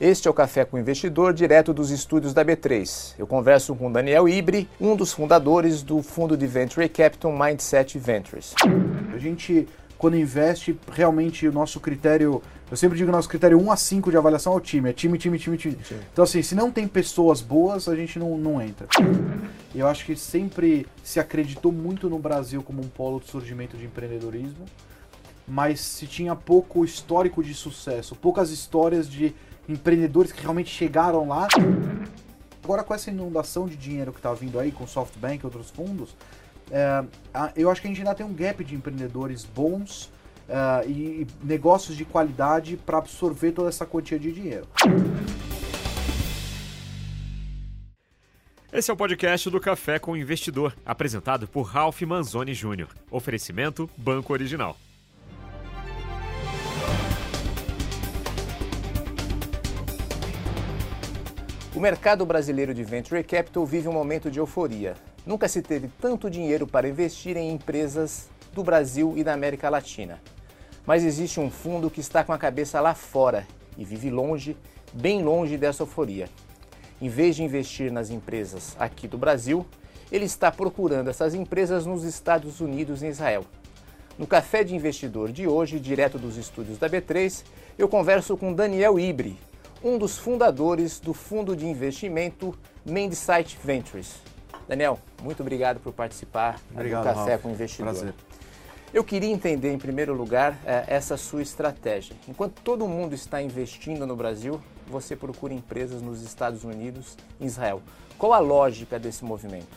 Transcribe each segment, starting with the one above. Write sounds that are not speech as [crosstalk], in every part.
Este é o Café com o Investidor, direto dos estúdios da B3. Eu converso com Daniel Ibre, um dos fundadores do fundo de Venture Capital Mindset Ventures. A gente, quando investe, realmente o nosso critério, eu sempre digo nosso critério 1 a 5 de avaliação é o time, é time, time, time, time. Então assim, se não tem pessoas boas, a gente não, não entra. Eu acho que sempre se acreditou muito no Brasil como um polo de surgimento de empreendedorismo, mas se tinha pouco histórico de sucesso, poucas histórias de empreendedores que realmente chegaram lá. Agora, com essa inundação de dinheiro que está vindo aí, com SoftBank e outros fundos, é, eu acho que a gente ainda tem um gap de empreendedores bons é, e negócios de qualidade para absorver toda essa quantia de dinheiro. Esse é o podcast do Café com o Investidor, apresentado por Ralph Manzoni Jr. Oferecimento Banco Original. O mercado brasileiro de venture capital vive um momento de euforia. Nunca se teve tanto dinheiro para investir em empresas do Brasil e da América Latina. Mas existe um fundo que está com a cabeça lá fora e vive longe, bem longe dessa euforia. Em vez de investir nas empresas aqui do Brasil, ele está procurando essas empresas nos Estados Unidos e Israel. No Café de Investidor de hoje, direto dos estúdios da B3, eu converso com Daniel Ibre, um dos fundadores do fundo de investimento Mindsight Ventures. Daniel, muito obrigado por participar obrigado, do Café Ralf. com o Investidor. Prazer. Eu queria entender, em primeiro lugar, eh, essa sua estratégia. Enquanto todo mundo está investindo no Brasil, você procura empresas nos Estados Unidos e Israel. Qual a lógica desse movimento?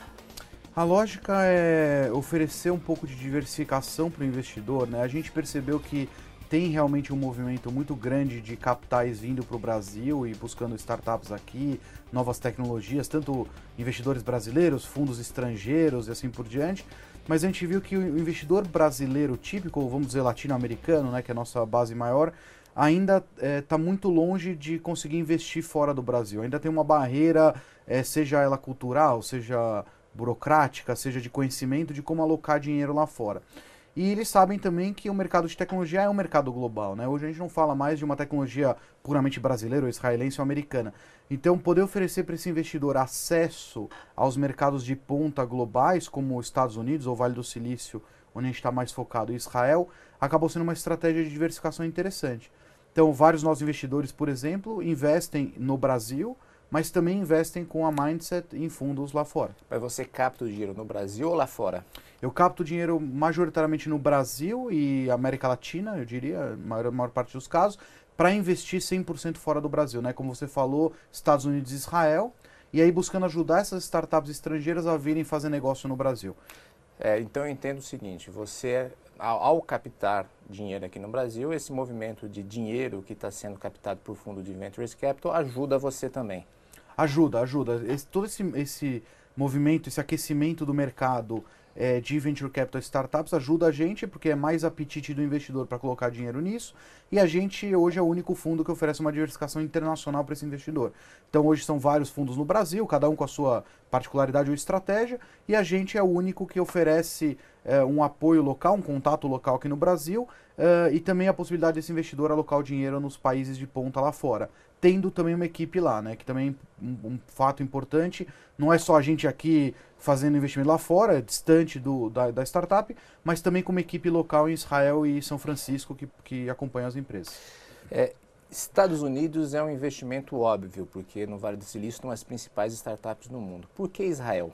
A lógica é oferecer um pouco de diversificação para o investidor. Né? A gente percebeu que tem realmente um movimento muito grande de capitais vindo para o Brasil e buscando startups aqui, novas tecnologias, tanto investidores brasileiros, fundos estrangeiros e assim por diante. Mas a gente viu que o investidor brasileiro típico, vamos dizer latino-americano, né, que é a nossa base maior, ainda está é, tá muito longe de conseguir investir fora do Brasil. Ainda tem uma barreira, é, seja ela cultural, seja burocrática, seja de conhecimento de como alocar dinheiro lá fora. E eles sabem também que o mercado de tecnologia é um mercado global, né? Hoje a gente não fala mais de uma tecnologia puramente brasileira, ou israelense ou americana. Então, poder oferecer para esse investidor acesso aos mercados de ponta globais, como os Estados Unidos ou Vale do Silício, onde a gente está mais focado, em Israel, acabou sendo uma estratégia de diversificação interessante. Então, vários nossos investidores, por exemplo, investem no Brasil, mas também investem com a mindset em fundos lá fora. Mas você capta o dinheiro no Brasil ou lá fora? Eu capto dinheiro majoritariamente no Brasil e América Latina, eu diria, na maior, maior parte dos casos, para investir 100% fora do Brasil, né? Como você falou, Estados Unidos e Israel, e aí buscando ajudar essas startups estrangeiras a virem fazer negócio no Brasil. É, então eu entendo o seguinte, você ao, ao, captar dinheiro aqui no Brasil, esse movimento de dinheiro que está sendo captado por fundo de Ventures Capital ajuda você também. Ajuda, ajuda. Esse, todo esse, esse movimento, esse aquecimento do mercado é, de venture capital startups ajuda a gente, porque é mais apetite do investidor para colocar dinheiro nisso. E a gente hoje é o único fundo que oferece uma diversificação internacional para esse investidor. Então hoje são vários fundos no Brasil, cada um com a sua particularidade ou estratégia, e a gente é o único que oferece é, um apoio local, um contato local aqui no Brasil, é, e também a possibilidade desse investidor alocar o dinheiro nos países de ponta lá fora tendo também uma equipe lá, né? Que também um, um, fato importante, não é só a gente aqui fazendo investimento lá fora, distante do, da, da, startup, mas também com uma equipe local em Israel e São Francisco que, que acompanha as empresas. É, Estados Unidos é um investimento óbvio, porque no Vale do Silício estão as principais startups no mundo. Por que Israel?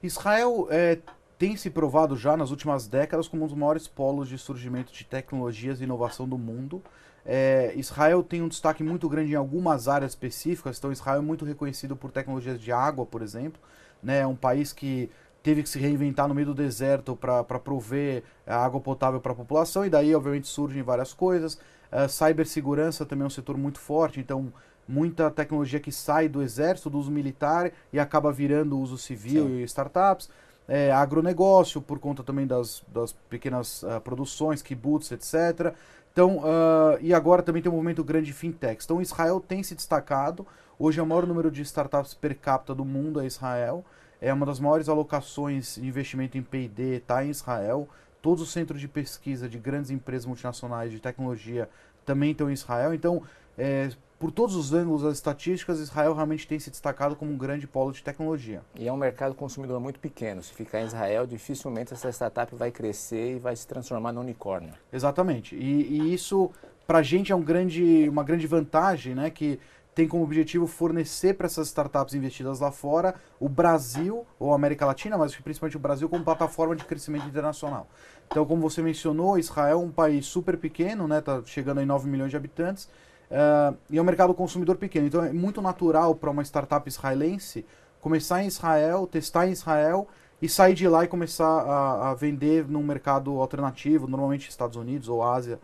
Israel é, tem se provado já nas últimas décadas como um dos maiores polos de surgimento de tecnologias e inovação do mundo. É, Israel tem um destaque muito grande em algumas áreas específicas, então Israel é muito reconhecido por tecnologias de água, por exemplo. Né? É um país que teve que se reinventar no meio do deserto para prover água potável para a população, e daí, obviamente, surgem várias coisas. Uh, cibersegurança também é um setor muito forte, então muita tecnologia que sai do exército, do uso militar e acaba virando uso civil Sim. e startups. É, agronegócio, por conta também das, das pequenas uh, produções, kibbutz, etc. Então, uh, e agora também tem um movimento grande de fintechs. Então, Israel tem se destacado. Hoje é o maior número de startups per capita do mundo é Israel. É uma das maiores alocações de investimento em P&D está em Israel. Todos os centros de pesquisa de grandes empresas multinacionais de tecnologia também estão em Israel. Então, é, por todos os ângulos das estatísticas, Israel realmente tem se destacado como um grande polo de tecnologia. E é um mercado consumidor muito pequeno. Se ficar em Israel, dificilmente essa startup vai crescer e vai se transformar no unicórnio. Exatamente. E, e isso, para a gente, é um grande, uma grande vantagem, né? Que tem como objetivo fornecer para essas startups investidas lá fora o Brasil, ou a América Latina, mas principalmente o Brasil, como plataforma de crescimento internacional. Então, como você mencionou, Israel é um país super pequeno, né? Tá chegando a 9 milhões de habitantes Uh, e é um mercado consumidor pequeno. Então é muito natural para uma startup israelense começar em Israel, testar em Israel e sair de lá e começar a, a vender num mercado alternativo, normalmente Estados Unidos ou Ásia.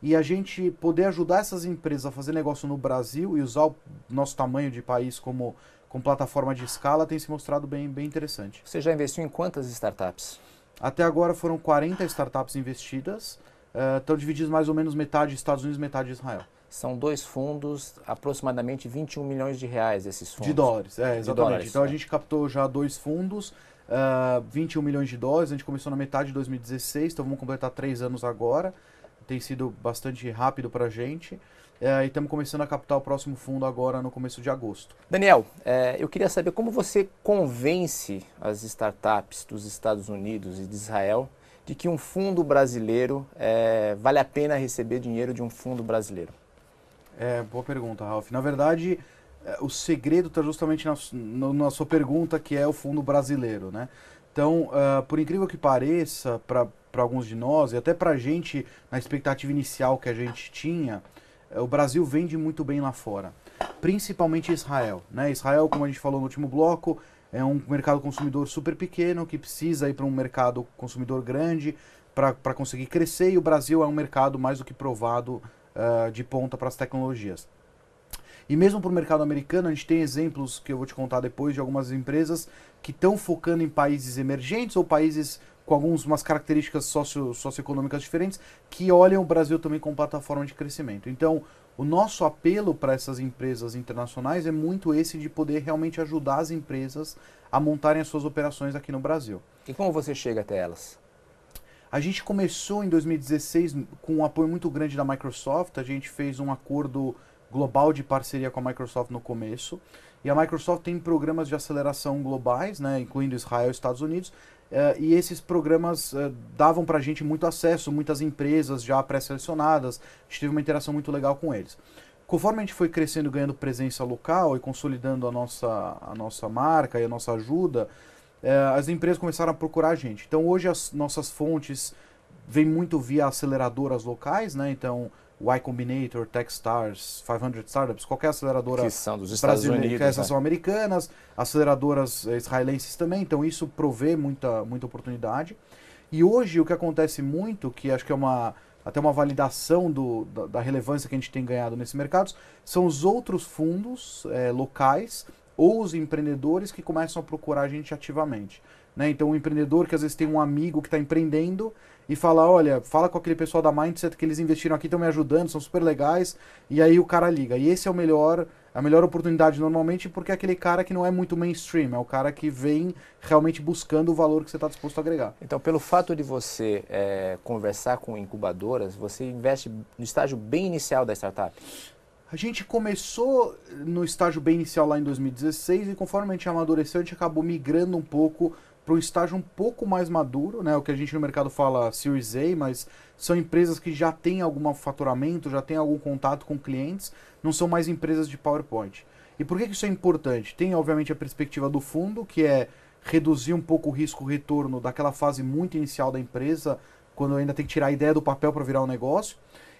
E a gente poder ajudar essas empresas a fazer negócio no Brasil e usar o nosso tamanho de país como, como plataforma de escala tem se mostrado bem, bem interessante. Você já investiu em quantas startups? Até agora foram 40 startups investidas, uh, estão divididos mais ou menos metade Estados Unidos, metade Israel. São dois fundos, aproximadamente 21 milhões de reais esses fundos. De dólares, é, exatamente. Dólares, então é. a gente captou já dois fundos, uh, ah, 21 milhões de dólares, a gente começou na metade de 2016, então vamos completar três anos agora. Tem sido bastante rápido para a gente. É, e estamos começando a captar o próximo fundo agora no começo de agosto. Daniel, é, eu queria saber como você convence as startups dos Estados Unidos e de Israel de que um fundo brasileiro é, vale a pena receber dinheiro de um fundo brasileiro. É, boa pergunta, Ralf. Na verdade, é, o segredo está justamente na, na, sua pergunta, que é o fundo brasileiro, né? Então, uh, por incrível que pareça, para alguns de nós, e até para a gente, na expectativa inicial que a gente tinha, uh, o Brasil vende muito bem lá fora. Principalmente Israel. Né? Israel, como a gente falou no último bloco, é um mercado consumidor super pequeno, que precisa ir para um mercado consumidor grande para conseguir crescer, e o Brasil é um mercado mais do que provado uh, de ponta para as tecnologias. E mesmo para o mercado americano, a gente tem exemplos que eu vou te contar depois de algumas empresas que estão focando em países emergentes ou países com algumas características socio, socioeconômicas diferentes que olham o Brasil também como plataforma de crescimento. Então, o nosso apelo para essas empresas internacionais é muito esse de poder realmente ajudar as empresas a montarem as suas operações aqui no Brasil. E como você chega até elas? A gente começou em 2016 com um apoio muito grande da Microsoft. A gente fez um acordo global de parceria com a Microsoft no começo. E a Microsoft tem programas de aceleração globais, né, incluindo Israel e Estados Unidos. Uh, e esses programas uh, davam para a gente muito acesso, muitas empresas já pré-selecionadas. A gente teve uma interação muito legal com eles. Conforme a gente foi crescendo, ganhando presença local e consolidando a nossa, a nossa marca e a nossa ajuda, as empresas começaram a procurar a gente. Então hoje as nossas fontes vêm muito via aceleradoras locais, né? Então Y Combinator, Techstars, 500 Startups, qualquer aceleradora que são dos Estados Unidos, que essas né? são americanas, aceleradoras eh, israelenses também. Então isso provê muita muita oportunidade. E hoje o que acontece muito, que acho que é uma até uma validação do, da, da relevância que a gente tem ganhado nesse mercado, são os outros fundos é, locais ou os empreendedores que começam a procurar a gente ativamente. Né? Então, o empreendedor que às vezes tem um amigo que está empreendendo e fala: Olha, fala com aquele pessoal da Mindset que eles investiram aqui, estão me ajudando, são super legais. E aí o cara liga. E esse é o melhor, a melhor oportunidade normalmente, porque é aquele cara que não é muito mainstream, é o cara que vem realmente buscando o valor que você está disposto a agregar. Então, pelo fato de você é, conversar com incubadoras, você investe no estágio bem inicial da startup? A gente começou no estágio bem inicial lá em 2016 e conforme a gente amadureceu, a gente acabou migrando um pouco para um estágio um pouco mais maduro, né? O que a gente no mercado fala Series A, mas são empresas que já têm algum faturamento, já têm algum contato com clientes, não são mais empresas de PowerPoint. E por que, isso é importante? Tem, obviamente, a perspectiva do fundo, que é reduzir um pouco o risco-retorno daquela fase muito inicial da empresa, quando ainda tem que tirar a ideia do papel para virar um negócio.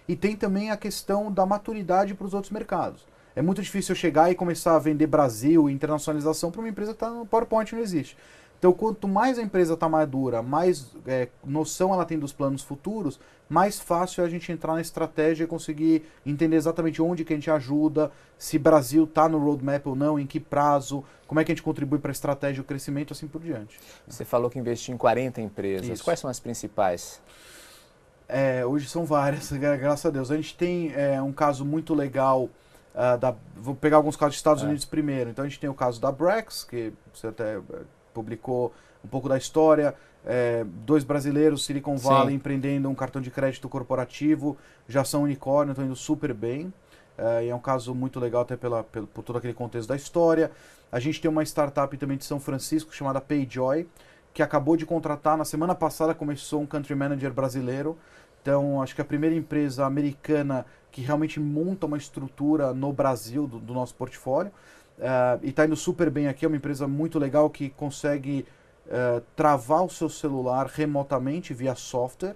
E tem também a questão da maturidade para os outros mercados. É muito difícil eu chegar e começar a vender Brasil e internacionalização para uma empresa que está no PowerPoint não existe. Então, quanto mais a empresa está madura, mais é, noção ela tem dos planos futuros, mais fácil é a gente entrar na estratégia e conseguir entender exatamente onde que a gente ajuda, se Brasil está no roadmap ou não, em que prazo, como é que a gente contribui para a estratégia o crescimento, assim por diante. Você falou que investiu em 40 empresas. Isso. Quais são as principais? É, hoje são várias, [laughs] graças a Deus. A gente tem é, um caso muito legal. Uh, da, vou pegar alguns casos dos Estados é. Unidos primeiro. Então a gente tem o caso da Brex, que você até é, publicou um pouco da história. É, dois brasileiros, Silicon Valley, Sim. empreendendo um cartão de crédito corporativo, já são unicórnio, estão indo super bem. Uh, e é um caso muito legal até pela, pelo, por todo aquele contexto da história. A gente tem uma startup também de São Francisco chamada Payjoy, que acabou de contratar, na semana passada começou um country manager brasileiro. Então, acho que a primeira empresa americana que realmente monta uma estrutura no Brasil do, do nosso portfólio. Uh, e está indo super bem aqui, é uma empresa muito legal que consegue uh, travar o seu celular remotamente via software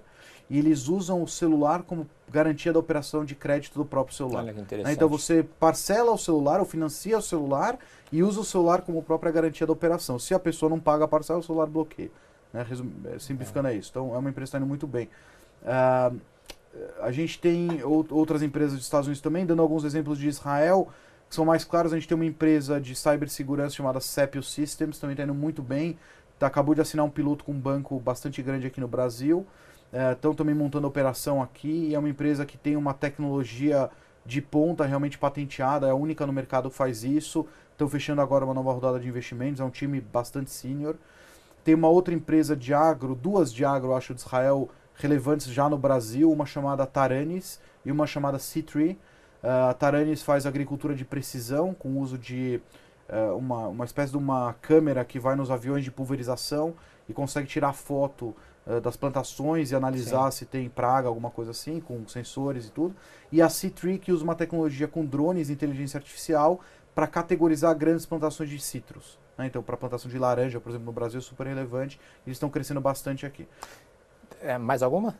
e eles usam o celular como garantia da operação de crédito do próprio celular. Olha que interessante. Né, então você parcela o celular ou financia o celular e usa o celular como própria garantia da operação. Se a pessoa não paga a parcela, o celular bloqueia. Né? É, simplificando é. é isso. Então é uma empresa que está indo muito bem. Uh, a gente tem outras empresas dos Estados Unidos também, dando alguns exemplos de Israel, que são mais claros. A gente tem uma empresa de cibersegurança chamada Cepio Systems, também está indo muito bem. Tá, acabou de assinar um piloto com um banco bastante grande aqui no Brasil. Estão é, também montando operação aqui. E é uma empresa que tem uma tecnologia de ponta realmente patenteada, é a única no mercado que faz isso. Estão fechando agora uma nova rodada de investimentos, é um time bastante sênior. Tem uma outra empresa de agro, duas de agro, acho, de Israel, relevantes já no Brasil, uma chamada Taranis e uma chamada C3. Uh, a Taranis faz agricultura de precisão, com uso de uh, uma, uma espécie de uma câmera que vai nos aviões de pulverização e consegue tirar foto uh, das plantações e analisar Sim. se tem praga, alguma coisa assim, com sensores e tudo. E a C3 que usa uma tecnologia com drones e inteligência artificial para categorizar grandes plantações de citros. Né? Então, para plantação de laranja, por exemplo, no Brasil é super relevante. Eles estão crescendo bastante aqui. É, mais alguma?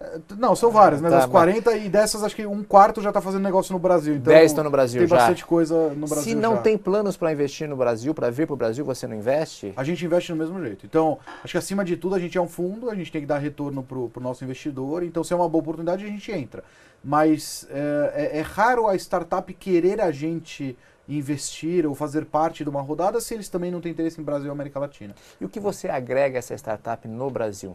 É, não, são várias, né? Tá, das 40 mas... e dessas, acho que um quarto já está fazendo negócio no Brasil. Então 10 estão no Brasil tem já. Tem bastante coisa no Brasil. Se não já. tem planos para investir no Brasil, para vir para o Brasil, você não investe? A gente investe do mesmo jeito. Então, acho que acima de tudo, a gente é um fundo, a gente tem que dar retorno para o nosso investidor. Então, se é uma boa oportunidade, a gente entra. Mas é, é, é raro a startup querer a gente investir ou fazer parte de uma rodada se eles também não têm interesse em Brasil e América Latina. E o que você agrega a essa startup no Brasil?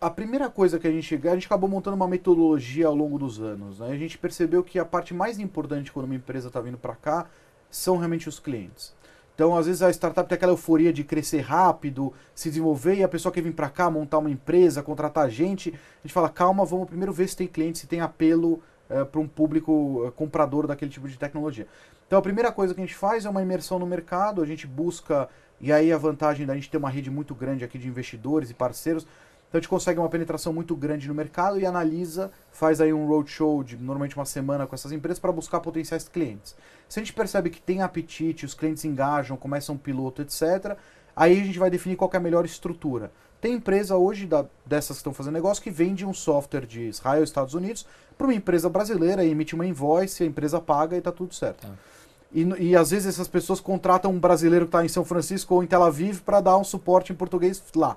A primeira coisa que a gente a gente acabou montando uma metodologia ao longo dos anos. Né? A gente percebeu que a parte mais importante quando uma empresa está vindo para cá são realmente os clientes. Então, às vezes a startup tem aquela euforia de crescer rápido, se desenvolver e a pessoa quer vir para cá montar uma empresa, contratar gente. A gente fala, calma, vamos primeiro ver se tem cliente, se tem apelo é, eh, para um público eh, comprador daquele tipo de tecnologia. Então, a primeira coisa que a gente faz é uma imersão no mercado, a gente busca, e aí a vantagem da gente ter uma rede muito grande aqui de investidores e parceiros, então a gente consegue uma penetração muito grande no mercado e analisa, faz aí um roadshow de normalmente uma semana com essas empresas para buscar potenciais clientes. Se a gente percebe que tem apetite, os clientes engajam, começam um piloto, etc., aí a gente vai definir qual é a melhor estrutura. Tem empresa hoje da, dessas que estão fazendo negócio que vende um software de Israel, Estados Unidos, para uma empresa brasileira, emite uma invoice, a empresa paga e está tudo certo. Tá. E, e, às vezes essas pessoas contratam um brasileiro que está em São Francisco ou em Tel Aviv para dar um suporte em português lá.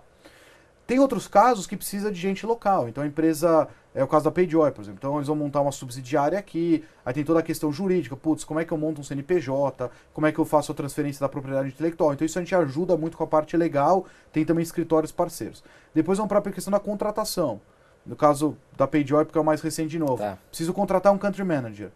Tem outros casos que precisa de gente local. Então a empresa, é o caso da PayJoy, por exemplo. Então eles vão montar uma subsidiária aqui, aí tem toda a questão jurídica. Putz, como é que eu monto um CNPJ? Como é que eu faço a transferência da propriedade intelectual? Então isso a gente ajuda muito com a parte legal. Tem também escritórios parceiros. Depois vamos para a questão da contratação. No caso da PayJoy, porque é o mais recente de novo. Tá. Preciso contratar um country manager.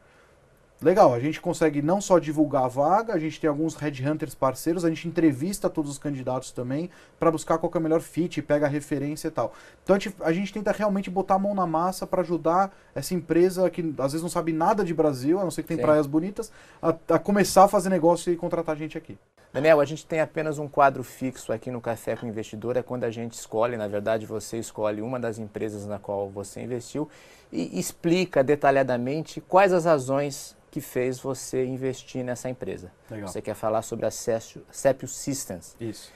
Legal, a gente consegue não só divulgar a vaga, a gente tem alguns headhunters parceiros, a gente entrevista todos os candidatos também para buscar qual é o melhor fit, pega a referência e tal. Então a gente, a gente tenta realmente botar a mão na massa para ajudar essa empresa que às vezes não sabe nada de Brasil, a não ser que tem Sim. praias bonitas, a, a, começar a fazer negócio e contratar gente aqui. Daniel, a gente tem apenas um quadro fixo aqui no Café com o Investidor, é quando a gente escolhe, na verdade você escolhe uma das empresas na qual você investiu e explica detalhadamente quais as razões que fez você investir nessa empresa. Legal. Você quer falar sobre a Cepio Systems. Isso.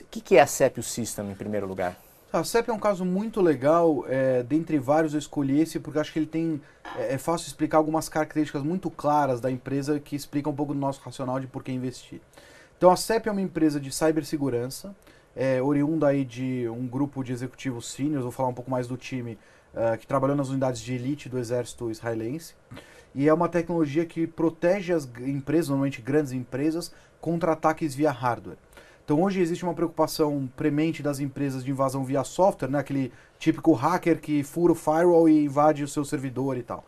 O que, é a Cepio System, em primeiro lugar? A CEP é um caso muito legal, é, dentre vários eu escolhi esse porque acho que ele tem, é, é, fácil explicar algumas características muito claras da empresa que explicam um pouco do nosso racional de por que investir. Então a CEP é uma empresa de cibersegurança, é, oriunda aí de um grupo de executivos seniors, vou falar um pouco mais do time, uh, que trabalhou nas unidades de elite do exército israelense. E é uma tecnologia que protege as empresas, normalmente grandes empresas, contra ataques via hardware. Então hoje existe uma preocupação premente das empresas de invasão via software, né? aquele típico hacker que fura o firewall e invade o seu servidor e tal.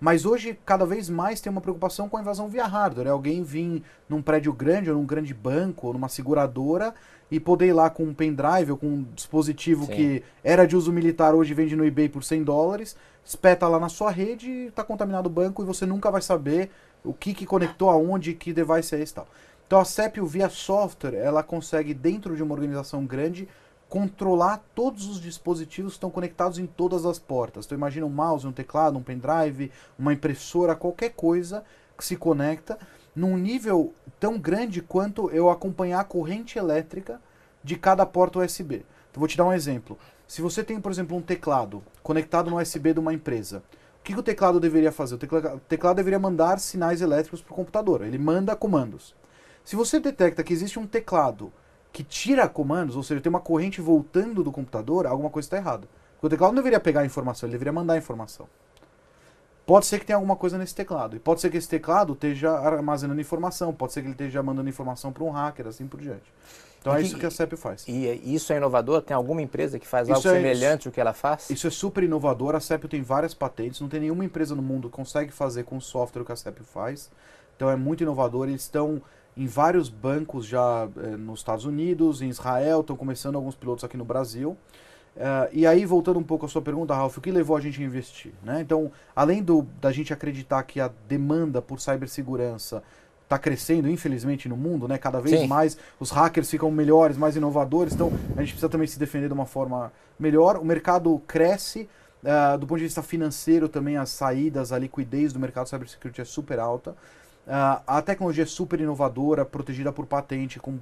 Mas hoje, cada vez mais, tem uma preocupação com a invasão via hardware. É alguém vir num prédio grande, ou num grande banco, ou numa seguradora, e poder ir lá com um pendrive ou com um dispositivo Sim. que era de uso militar, hoje vende no eBay por 100 dólares, espeta lá na sua rede, está contaminado o banco e você nunca vai saber o que, que conectou aonde, que device é esse e tal. Então a CEPIO via software, ela consegue dentro de uma organização grande controlar todos os dispositivos que estão conectados em todas as portas. Então imagina um mouse, um teclado, um pendrive, uma impressora, qualquer coisa que se conecta num nível tão grande quanto eu acompanhar a corrente elétrica de cada porta USB. Então vou te dar um exemplo. Se você tem, por exemplo, um teclado conectado no USB de uma empresa, o que, que o teclado deveria fazer? O teclado, o teclado deveria mandar sinais elétricos para o computador. Ele manda comandos. Se você detecta que existe um teclado que tira comandos, ou seja, tem uma corrente voltando do computador, alguma coisa está errada. Porque o teclado não deveria pegar a informação, ele deveria mandar a informação. Pode ser que tenha alguma coisa nesse teclado. E pode ser que esse teclado esteja armazenando informação, pode ser que ele esteja mandando informação para um hacker, assim por diante. Então é isso que a CEP faz. E isso é inovador? Tem alguma empresa que faz isso algo é, semelhante ao que ela faz? Isso é super inovador. A CEP tem várias patentes. Não tem nenhuma empresa no mundo que consegue fazer com o software que a CEP faz. Então é muito inovador. Eles estão em vários bancos já eh, nos Estados Unidos, em Israel, estão começando alguns pilotos aqui no Brasil. Uh, e aí, voltando um pouco à sua pergunta, Ralf, o que levou a gente a investir? Né? Então, além do, da gente acreditar que a demanda por cibersegurança está crescendo, infelizmente, no mundo, né? cada vez Sim. mais os hackers ficam melhores, mais inovadores, então a gente precisa também se defender de uma forma melhor. O mercado cresce, uh, do ponto de vista financeiro também, as saídas, a liquidez do mercado cybersecurity é super alta. Uh, a tecnologia é super inovadora, protegida por patente, com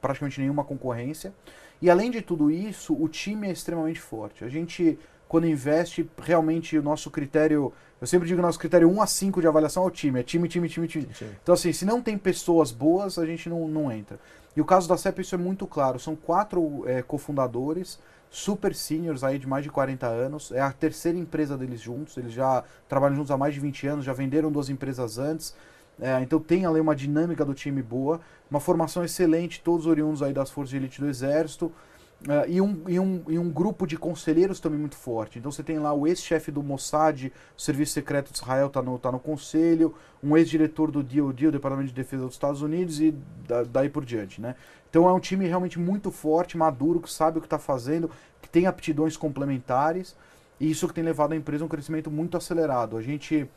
praticamente nenhuma concorrência. E além de tudo isso, o time é extremamente forte. A gente, quando investe, realmente o nosso critério. Eu sempre digo que o nosso critério 1 a 5 de avaliação é o time. É time, time, time, time. Sim. Então, assim, se não tem pessoas boas, a gente não, não entra. E o caso da CEP, isso é muito claro. São quatro é, cofundadores, super seniors aí de mais de 40 anos. É a terceira empresa deles juntos. Eles já trabalham juntos há mais de 20 anos, já venderam duas empresas antes. É, então tem ali uma dinâmica do time boa, uma formação excelente, todos oriundos aí das forças de elite do exército. Uh, e, um, e, um, e um grupo de conselheiros também muito forte. Então você tem lá o ex-chefe do Mossad, o Serviço Secreto de Israel está no, tá no conselho, um ex-diretor do DOD, o Departamento de Defesa dos Estados Unidos, e da, daí por diante. Né? Então é um time realmente muito forte, maduro, que sabe o que está fazendo, que tem aptidões complementares, e isso que tem levado a empresa a um crescimento muito acelerado. A gente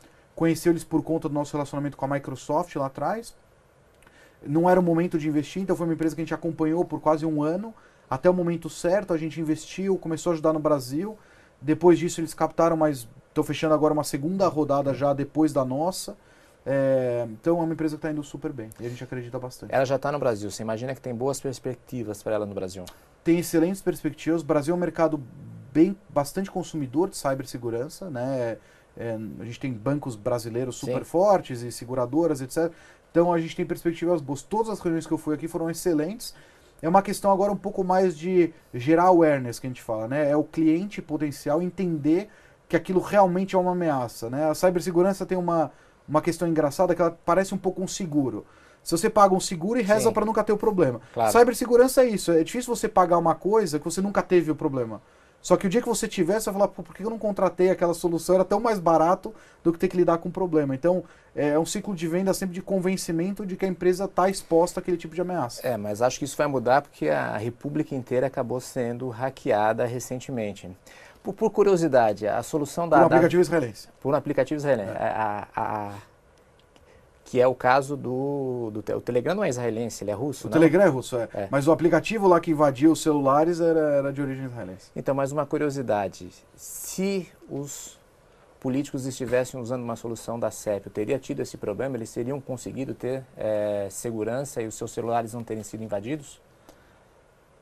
conheceu eles por conta do nosso relacionamento com a Microsoft lá atrás. Não era o momento de investir, então foi uma empresa que a gente acompanhou por quase um ano. Até o momento certo, a gente investiu, começou a ajudar no Brasil. Depois disso, eles captaram, mas estou fechando agora uma segunda rodada já depois da nossa. É, então é uma empresa que está indo super bem e a gente acredita bastante. Ela já está no Brasil. Você imagina que tem boas perspectivas para ela no Brasil? Tem excelentes perspectivas. O Brasil é um mercado bem bastante consumidor de cibersegurança, né? É, a gente tem bancos brasileiros super Sim. fortes e seguradoras, etc. Então a gente tem perspectivas boas. Todas as reuniões que eu fui aqui foram excelentes. É uma questão agora um pouco mais de gerar awareness que a gente fala, né? É o cliente potencial entender que aquilo realmente é uma ameaça, né? A cibersegurança tem uma, uma questão engraçada que ela parece um pouco um seguro. Se você paga um seguro e reza para nunca ter o problema. Claro. Cybersegurança é isso. É difícil você pagar uma coisa que você nunca teve o problema. Só que o dia que você tiver, você vai falar, por que eu não contratei aquela solução? Era tão mais barato do que ter que lidar com o problema. Então, é um ciclo de venda sempre de convencimento de que a empresa está exposta àquele tipo de ameaça. É, mas acho que isso vai mudar porque a República inteira acabou sendo hackeada recentemente. Por, por curiosidade, a solução da... Por um aplicativo da, israelense. Por um aplicativo israelense. É. A, a, a que é o caso do, do o Telegram não é israelense, ele é russo, O não? Telegram é russo, é. é. Mas o aplicativo lá que invadiu os celulares era, era de origem israelense. Então, mais uma curiosidade, se os políticos estivessem usando uma solução da CEP, teria tido esse problema? Eles teriam conseguido ter é, segurança e os seus celulares não terem sido invadidos?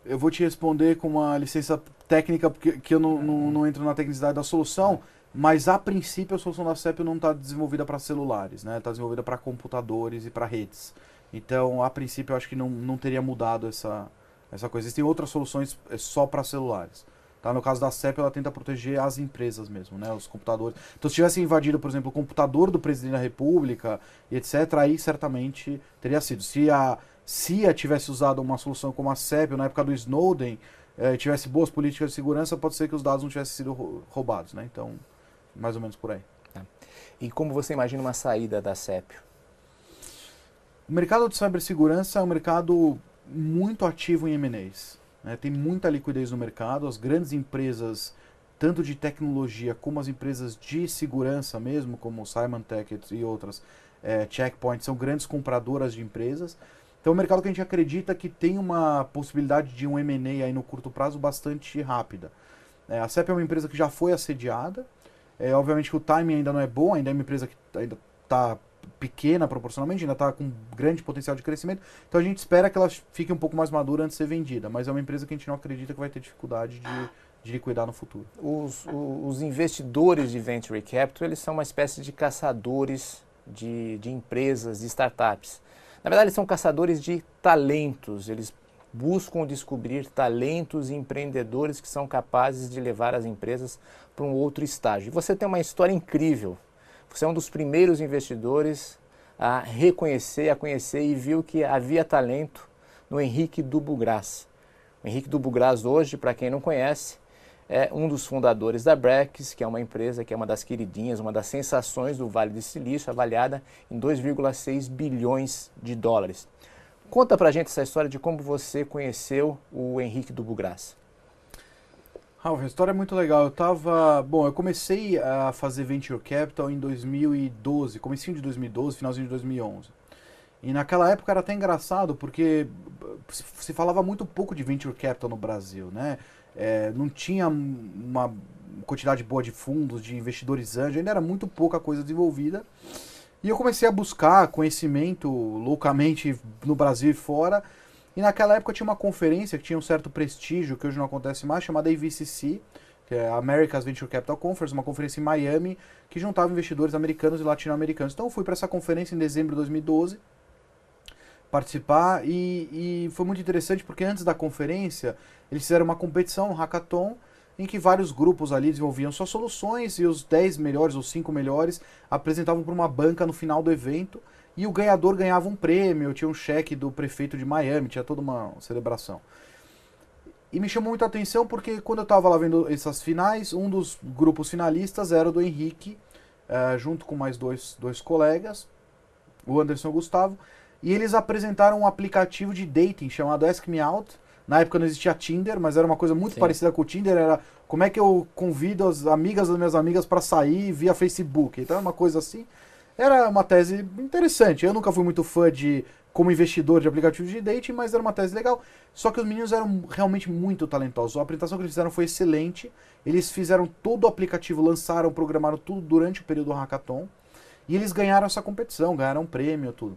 Eu vou te responder com uma licença técnica, porque que eu não, não, não entro na tecnicidade da solução. Mas a princípio a solução da CEP não está desenvolvida para celulares, né? Está desenvolvida para computadores e para redes. Então, a princípio, eu acho que não, não teria mudado essa, essa coisa. Existem outras soluções é, só para celulares. Tá? No caso da CEP, ela tenta proteger as empresas mesmo, né? os computadores. Então, se tivesse invadido, por exemplo, o computador do presidente da República e etc., aí certamente teria sido. Se a CIA tivesse usado uma solução como a CEP, na época do Snowden, eh, tivesse boas políticas de segurança, pode ser que os dados não tivessem sido roubados. Né? Então, mais ou menos por aí. Tá. E como você imagina uma saída da CEPIO? O mercado de cibersegurança é um mercado muito ativo em M&As. Né? Tem muita liquidez no mercado, as grandes empresas, tanto de tecnologia como as empresas de segurança mesmo, como Symantec e outras, é, Checkpoint, são grandes compradoras de empresas. Então é um mercado que a gente acredita que tem uma possibilidade de um M&A aí no curto prazo bastante rápida. É, a CEP é uma empresa que já foi assediada, é, obviamente que o timing ainda não é bom, ainda é uma empresa que ainda está pequena proporcionalmente, ainda está com grande potencial de crescimento. Então a gente espera que ela fique um pouco mais madura antes de ser vendida, mas é uma empresa que a gente não acredita que vai ter dificuldade de, de liquidar no futuro. Os, os investidores de venture capital eles são uma espécie de caçadores de, de empresas, de startups. Na verdade, eles são caçadores de talentos. Eles buscam descobrir talentos e empreendedores que são capazes de levar as empresas para um outro estágio. E você tem uma história incrível. Você é um dos primeiros investidores a reconhecer, a conhecer e viu que havia talento no Henrique Dubugras. O Henrique Dubugras hoje, para quem não conhece, é um dos fundadores da Brex, que é uma empresa que é uma das queridinhas, uma das sensações do Vale do Silício, avaliada em 2,6 bilhões de dólares. Conta pra gente essa história de como você conheceu o Henrique do Bugras. Ralf, a história é muito legal. Eu tava. Bom, eu comecei a fazer Venture Capital em 2012, comecinho de 2012, finalzinho de 2011. E naquela época era até engraçado, porque se falava muito pouco de Venture Capital no Brasil, né? é, não tinha uma quantidade boa de fundos, de investidores ainda era muito pouca coisa desenvolvida. E eu comecei a buscar conhecimento loucamente no Brasil e fora. E naquela época tinha uma conferência que tinha um certo prestígio, que hoje não acontece mais, chamada AVCC, que é America's Venture Capital Conference, uma conferência em Miami, que juntava investidores americanos e latino-americanos. Então eu fui para essa conferência em dezembro de 2012 participar e, e foi muito interessante porque antes da conferência eles fizeram uma competição, um hackathon, em que vários grupos ali desenvolviam suas soluções e os 10 melhores ou 5 melhores apresentavam para uma banca no final do evento e o ganhador ganhava um prêmio, tinha um cheque do prefeito de Miami, tinha toda uma celebração. E me chamou muita atenção porque quando eu estava lá vendo essas finais, um dos grupos finalistas era o do Henrique, uh, junto com mais dois, dois colegas, o Anderson e o Gustavo, e eles apresentaram um aplicativo de dating chamado Ask Me Out. Na época não existia Tinder, mas era uma coisa muito Sim. parecida com o Tinder. Era como é que eu convido as amigas das minhas amigas para sair via Facebook. Então era uma coisa assim. Era uma tese interessante. Eu nunca fui muito fã de como investidor de aplicativos de dating, mas era uma tese legal. Só que os meninos eram realmente muito talentosos. A apresentação que eles fizeram foi excelente. Eles fizeram todo o aplicativo, lançaram, programaram tudo durante o período do hackathon. E eles ganharam essa competição, ganharam um prêmio, tudo.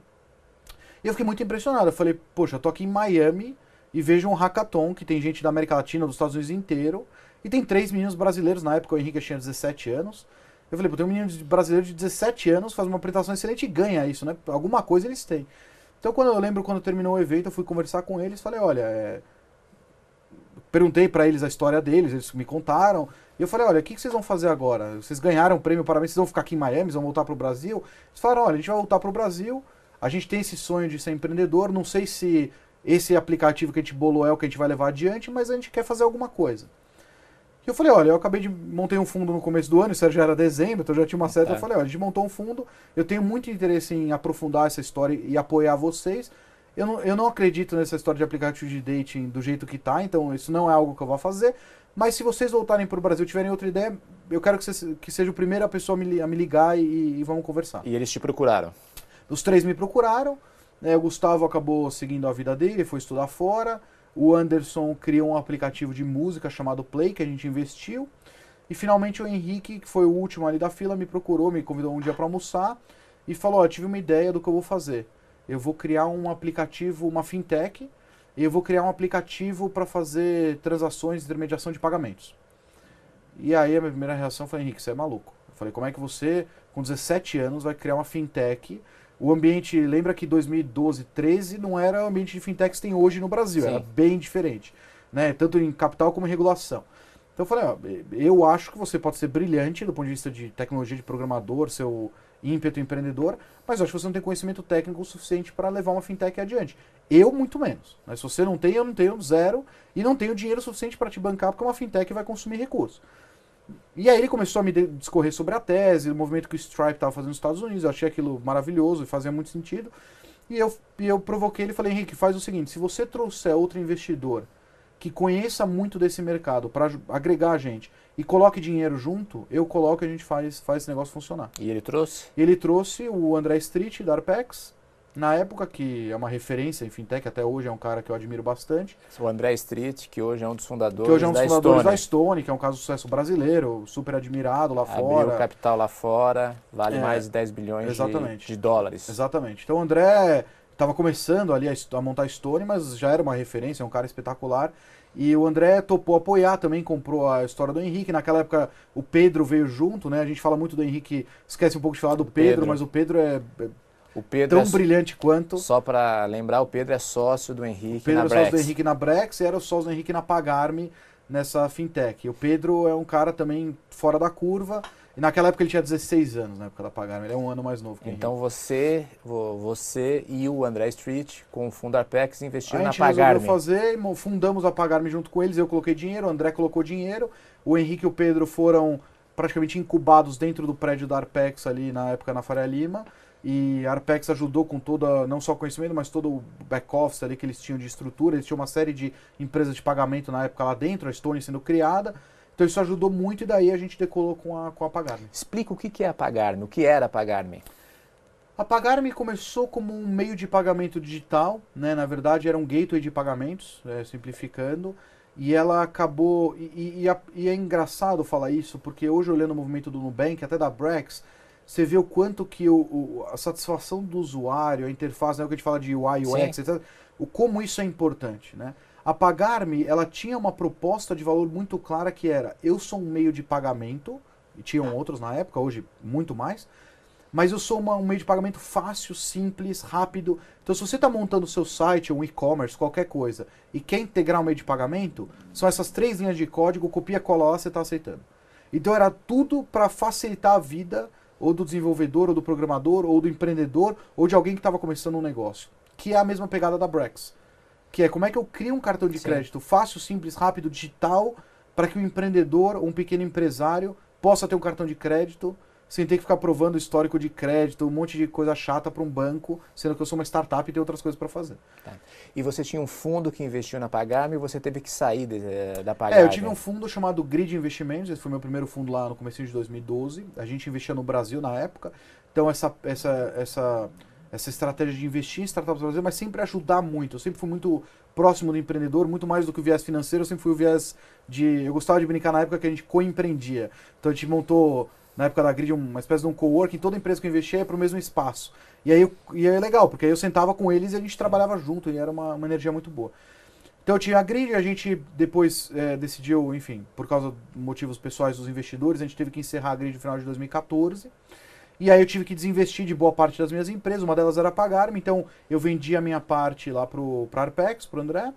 E eu fiquei muito impressionado. Eu falei, poxa, eu tô aqui em Miami e vejo um hackathon que tem gente da América Latina, dos Estados Unidos inteiro, e tem três meninos brasileiros. Na época o Henrique tinha 17 anos. Eu falei, pô, tem um menino brasileiro de 17 anos, faz uma apresentação excelente e ganha isso, né? Alguma coisa eles têm. Então, quando eu lembro, quando terminou o evento, eu fui conversar com eles, falei, olha, é... perguntei para eles a história deles, eles me contaram, e eu falei, olha, o que, que vocês vão fazer agora? Vocês ganharam o prêmio, parabéns, vocês vão ficar aqui em Miami, vocês vão voltar para o Brasil? Eles falaram, olha, a gente vai voltar para o Brasil, a gente tem esse sonho de ser empreendedor, não sei se esse aplicativo que a gente bolou é o que a gente vai levar adiante, mas a gente quer fazer alguma coisa. E eu falei, olha, eu acabei de montei um fundo no começo do ano, isso já era dezembro, então já tinha uma certa. É. Eu falei, olha, a gente montou um fundo, eu tenho muito interesse em aprofundar essa história e apoiar vocês. Eu não, eu não acredito nessa história de aplicativo de dating do jeito que tá, então isso não é algo que eu vou fazer. Mas se vocês voltarem para o Brasil tiverem outra ideia, eu quero que, que seja o primeiro a pessoa a me, a me ligar e, e vamos conversar. E eles te procuraram? Os três me procuraram, né, o Gustavo acabou seguindo a vida dele, foi estudar fora. O Anderson criou um aplicativo de música chamado Play, que a gente investiu. E finalmente o Henrique, que foi o último ali da fila, me procurou, me convidou um dia para almoçar e falou: oh, tive uma ideia do que eu vou fazer. Eu vou criar um aplicativo, uma fintech, e eu vou criar um aplicativo para fazer transações intermediação de pagamentos. E aí a minha primeira reação foi: Henrique, você é maluco. Eu falei: como é que você, com 17 anos, vai criar uma fintech o ambiente, lembra que 2012, 13 não era o ambiente de fintechs que tem hoje no Brasil, Sim. era bem diferente, né? Tanto em capital como em regulação. Então eu falei, ó, eu acho que você pode ser brilhante do ponto de vista de tecnologia de programador, seu ímpeto empreendedor, mas eu acho que você não tem conhecimento técnico suficiente para levar uma fintech adiante. Eu, muito menos. Mas se você não tem, eu não tenho zero e não tenho dinheiro suficiente para te bancar porque uma fintech vai consumir recursos. E aí ele começou a me discorrer sobre a tese, o movimento que o Stripe estava fazendo nos Estados Unidos. Eu achei aquilo maravilhoso e fazia muito sentido. E eu, e eu provoquei ele e falei, Henrique, faz o seguinte, se você trouxer outro investidor que conheça muito desse mercado para agregar a gente e coloque dinheiro junto, eu coloco e a gente faz, faz esse negócio funcionar. E ele trouxe? Ele trouxe o André Street da Arpex, na época que é uma referência em fintech, até hoje é um cara que eu admiro bastante, O André Street, que hoje é um dos fundadores que hoje é um dos da fundadores Estônia. da Stone, que é um caso de sucesso brasileiro, super admirado lá Abriu fora. capital lá fora, vale É, mais de 10 bilhões de, exatamente. de dólares. Exatamente. Então o André estava começando ali a, a montar a Stone, mas já era uma referência, é um cara espetacular. E o André topou apoiar também, comprou a história do Henrique. Naquela época o Pedro veio junto, né? A gente fala muito do Henrique, esquece um pouco de falar do Pedro, Pedro. mas o Pedro é é O Pedro, tão é, brilhante quanto. só para lembrar, o Pedro é sócio do Henrique O Pedro na é sócio do Brex. Henrique na Brex e era o sócio do Henrique na Pagarme nessa fintech. E o Pedro é um cara também fora da curva. E naquela época ele tinha 16 anos, na época da Pagarme. Ele é um ano mais novo que Henrique. Então você, vo- você e o André Street, com o fundo Arpex, A investiram na Pagarme. fazer, mo- fundamos a Pagarme junto com eles, eu coloquei dinheiro, o André colocou dinheiro, o Henrique e o Pedro foram praticamente incubados dentro do prédio da Arpex ali na época na Faria Lima. E a Arpex ajudou com toda, não só conhecimento, mas todo o back-office ali que eles tinham de estrutura. Eles tinham uma série de empresas de pagamento na época lá dentro, a Stone sendo criada. Então isso ajudou muito e daí a gente decolou com a, com a Pagarme. Explica o que é a Pagarme, o que era a Pagarme. A Pagarme começou como um meio de pagamento digital, né? Na verdade era um gateway de pagamentos, né? simplificando, e ela acabou e, e- e é engraçado falar isso porque hoje olhando o movimento do Nubank, até da Brex, você vê o quanto que o, o- a satisfação do usuário, a interface, né? o que a gente fala de UI, UX, Sim. etc. O como isso é importante, né? A Pagarme, ela tinha uma proposta de valor muito clara que era: eu sou um meio de pagamento, e tinham outros na época, hoje muito mais, mas eu sou uma- um meio de pagamento fácil, simples, rápido. Então, se você está montando o seu site, um e-commerce, qualquer coisa, e quer integrar um meio de pagamento, são essas três linhas de código, copia, cola lá, você está aceitando. Então, era tudo para facilitar a vida ou do desenvolvedor, ou do programador, ou do empreendedor, ou de alguém que estava começando um negócio. Que é a mesma pegada da Brex. Que é como é que eu crio um cartão de Sim. crédito fácil, simples, rápido, digital, para que o empreendedor ou um pequeno empresário possa ter um cartão de crédito sem ter que ficar provando histórico de crédito, um monte de coisa chata para um banco, sendo que eu sou uma startup e tenho outras coisas para fazer. E você tinha um fundo que investiu na Pagarme e você teve que sair de- eh, da Pagarme. É, eu tive um fundo chamado Grid Investimentos, esse foi meu primeiro fundo lá no começo de 2012. A gente investia no Brasil na época. Então essa essa essa essa estratégia de investir em startups no Brasil, mas sempre ajudar muito. Eu sempre fui muito próximo do empreendedor, muito mais do que o viés financeiro, eu sempre fui o viés de eu gostava de brincar na época que a gente coempreendia. Então a gente montou na época da Grid uma espécie de um coworking, toda empresa que eu investia ia para o mesmo espaço. E aí, e aí é legal, porque aí eu sentava com eles e a gente trabalhava junto e era uma, uma energia muito boa. Então eu tinha a grid, a gente depois eh, decidiu, enfim, por causa de motivos pessoais dos investidores, a gente teve que encerrar a grid no final de 2014. E aí eu tive que desinvestir de boa parte das minhas empresas, uma delas era pagar-me, então eu vendi a minha parte lá pro, pra Arpex, pro André.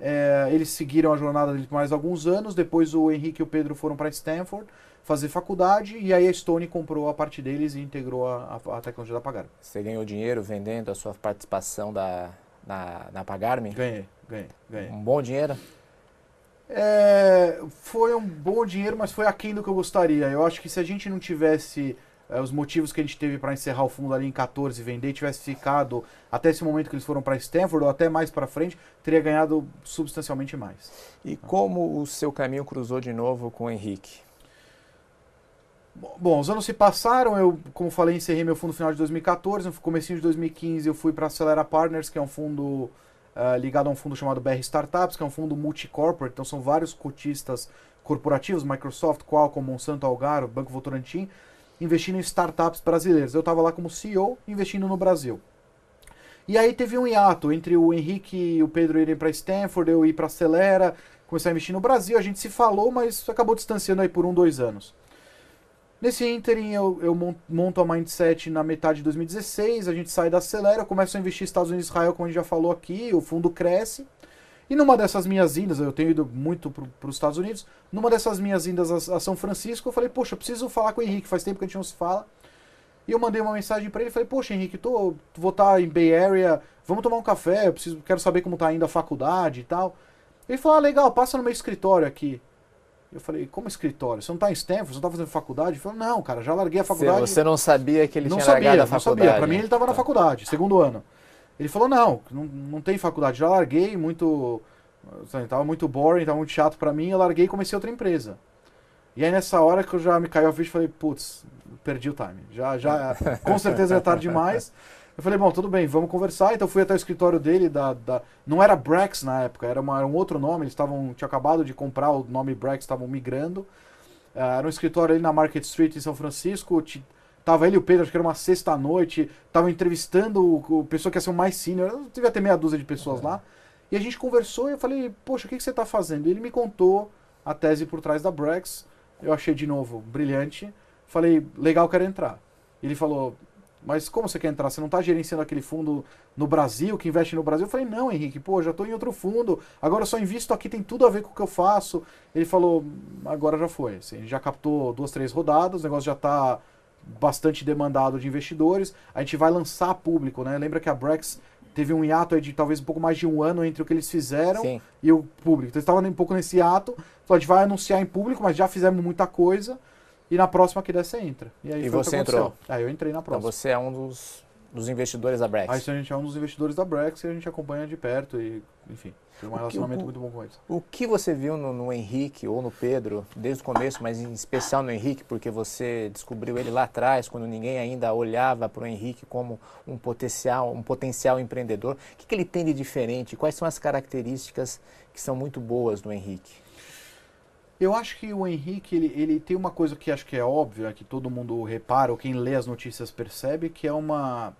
Eh, eles seguiram a jornada deles por mais alguns anos, depois o Henrique e o Pedro foram para Stanford fazer faculdade, e aí a Stone comprou a parte deles e integrou a, a, a tecnologia da Pagar. Você ganhou dinheiro vendendo a sua participação da, na, na Pagarme? Ganhei, ganhei, ganhei. Um bom dinheiro? É, foi um bom dinheiro, mas foi aquém do que eu gostaria. Eu acho que se a gente não tivesse é, os motivos que a gente teve para encerrar o fundo ali em 14 e vender, tivesse ficado até esse momento que eles foram para Stanford ou até mais para frente, teria ganhado substancialmente mais. E como o seu caminho cruzou de novo com o Henrique? Bom, os anos se passaram, eu, como falei, encerrei meu fundo no final de 2014, no comecinho de 2015 eu fui para Acelera Partners, que é um fundo ah, ligado a um fundo chamado BR Startups, que é um fundo multi-corporate, então são vários cotistas corporativos, Microsoft, Qualcomm, Monsanto, Algarve, Banco Votorantim, investindo em startups brasileiras. Eu estava lá como CEO, investindo no Brasil. E aí teve um hiato entre o Henrique e o Pedro irem para Stanford, eu ir para Acelera, começar a investir no Brasil. A gente se falou, mas acabou distanciando aí por um, dois anos. Nesse ínterim, eu, eu mon- monto a Mindset na metade de 2016, a gente sai da Acelera, eu começo a investir Estados Unidos e Israel, como a gente já falou aqui, o fundo cresce. E numa dessas minhas indas, eu tenho ido muito para os Estados Unidos, numa dessas minhas indas a, a São Francisco, eu falei, poxa, eu preciso falar com o Henrique, faz tempo que a gente não se fala. E eu mandei uma mensagem para ele falei, poxa, Henrique, tô, vou estar em Bay Area, vamos tomar um café, eu preciso, quero saber como tá indo a faculdade e tal. Ele falou, ah, legal, passa no meu escritório aqui. Eu falei, como escritório? Você não está em Stanford? Você não está fazendo faculdade? Ele falou, não, cara, já larguei a faculdade. Você não sabia que ele não tinha sabia, largado a não faculdade? sabia. Para mim ele estava na Tá. faculdade, segundo ano. Ele falou, não, não, não tem faculdade, já larguei, muito... sabe, Tava muito boring, tava muito chato para mim, eu larguei e comecei outra empresa. E aí nessa hora que eu já me caiu a ficha, falei, putz, perdi o time. Já, já, [laughs] com certeza é tarde demais. Eu falei, bom, tudo bem, vamos conversar. Então fui até o escritório dele, da, da... não era Brex na época, era, uma- era um outro nome, eles estavam, tinha acabado de comprar o nome Brex, estavam migrando. Ah, era um escritório ali na Market Street em São Francisco. ti- Tava ele e o Pedro, acho que era uma sexta-noite. Tava entrevistando o, o pessoa que ia ser o mais senior. Devia ter meia dúzia de pessoas lá. E a gente conversou e eu falei, poxa, o que, que você tá fazendo? E ele me contou a tese por trás da Brex. Eu achei de novo brilhante. Falei, legal, quero entrar. Ele falou, mas como você quer entrar? Você não está gerenciando aquele fundo no Brasil, que investe no Brasil? Eu falei, não, Henrique, pô, já estou em outro fundo, agora eu só invisto aqui, tem tudo a ver com o que eu faço. Ele falou, agora já foi. Assim, já captou duas, três rodadas, o negócio já está bastante demandado de investidores. A gente vai lançar público, né? Lembra que a Brex teve um hiato aí de talvez um pouco mais de um ano entre o que eles fizeram Sim. e o público. Então, estava um pouco nesse ato. Falou, a gente vai anunciar em público, mas já fizemos muita coisa. E na próxima que der, você entra. E, aí E você entrou? Aí eu entrei na Então próxima. você é um dos, dos investidores da Brex. Aí a gente é um dos investidores da Brex e a gente acompanha de perto e, enfim, tem um que- relacionamento o- muito bom com eles. O que você viu no, no Henrique ou no Pedro, desde o começo, mas em especial no Henrique, porque você descobriu ele lá atrás, quando ninguém ainda olhava para o Henrique como um potencial, um potencial empreendedor. O que, que ele tem de diferente? Quais são as características que são muito boas do Henrique? Eu acho que o Henrique, ele, ele tem uma coisa que acho que é óbvia, que todo mundo repara, ou quem lê as notícias percebe, que é uma,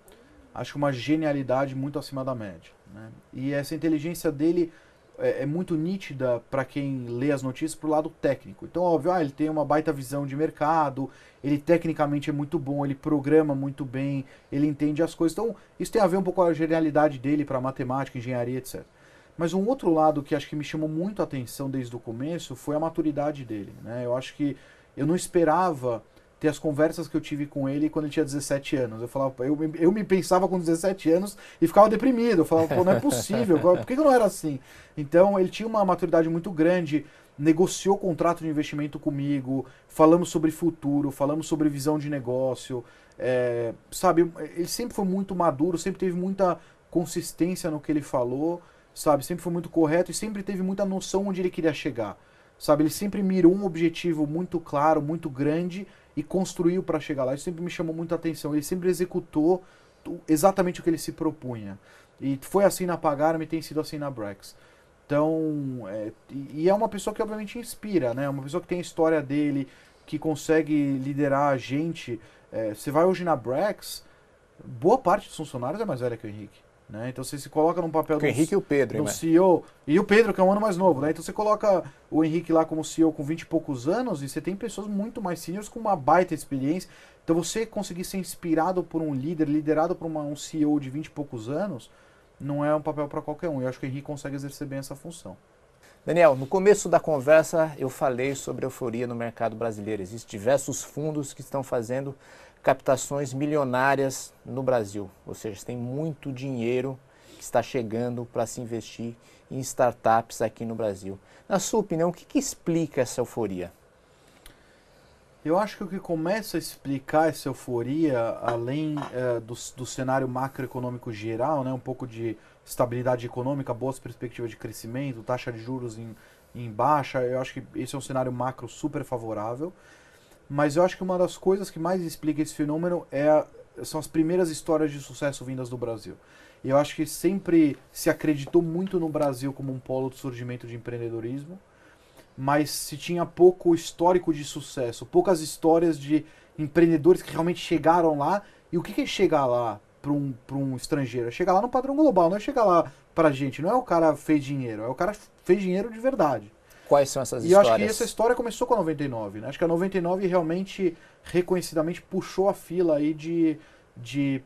acho uma genialidade muito acima da média. Né? E essa inteligência dele é, é muito nítida para quem lê as notícias pro lado técnico. Então, óbvio, ah, ele tem uma baita visão de mercado, ele tecnicamente é muito bom, ele programa muito bem, ele entende as coisas. Então, isso tem a ver um pouco com a genialidade dele para matemática, engenharia, etc. Mas um outro lado que acho que me chamou muito a atenção desde o começo foi a maturidade dele. Né? Eu acho que eu não esperava ter as conversas que eu tive com ele quando ele tinha 17 anos. Eu falava, eu, eu me pensava com 17 anos e ficava deprimido. Eu falava, pô, não é possível, [laughs] por que que eu não era assim? Então ele tinha uma maturidade muito grande, negociou contrato de investimento comigo, falamos sobre futuro, falamos sobre visão de negócio. é, sabe, ele sempre foi muito maduro, sempre teve muita consistência no que ele falou, sabe, sempre foi muito correto e sempre teve muita noção onde ele queria chegar. Sabe, ele sempre mirou um objetivo muito claro, muito grande e construiu para chegar lá. Isso sempre me chamou muita atenção. Ele sempre executou exatamente o que ele se propunha. E foi assim na Pagarme tem sido assim na Brex. Então, é, e é uma pessoa que obviamente inspira, né? Uma pessoa que tem a história dele, que consegue liderar a gente. É, você vai hoje na Brex, boa parte dos funcionários é mais velha que o Henrique. Né? Então você se coloca num papel Com o do- Henrique e o Pedro, hein, mas- CEO. E o Pedro, que é um ano mais novo, né? Então você coloca o Henrique lá como CEO com 20 e poucos anos e você tem pessoas muito mais seniors com uma baita experiência. Então você conseguir ser inspirado por um líder, liderado por uma- um CEO de 20 e poucos anos, não é um papel para qualquer um. E eu acho que o Henrique consegue exercer bem essa função. Daniel, no começo da conversa eu falei sobre euforia no mercado brasileiro. Existem diversos fundos que estão fazendo captações milionárias no Brasil. Ou seja, tem muito dinheiro que está chegando para se investir em startups aqui no Brasil. Na sua opinião, o que, que explica essa euforia? Eu acho que o que começa a explicar essa euforia, além eh, do, do cenário macroeconômico geral, né, um pouco de estabilidade econômica, boas perspectivas de crescimento, taxa de juros em, em baixa, eu acho que esse é um cenário macro super favorável. Mas eu acho que uma das coisas que mais explica esse fenômeno é a- são as primeiras histórias de sucesso vindas do Brasil. E eu acho que sempre se acreditou muito no Brasil como um polo de surgimento de empreendedorismo mas se tinha pouco histórico de sucesso, poucas histórias de empreendedores que realmente chegaram lá. E o que é chegar lá para um, um estrangeiro? É chegar lá no padrão global, não é chegar lá pra gente. Não é o cara fez dinheiro, é o cara fez dinheiro de verdade. Quais são essas E histórias? acho que essa história começou com a 99, né? Acho que a 99 realmente, reconhecidamente, puxou a fila aí de, de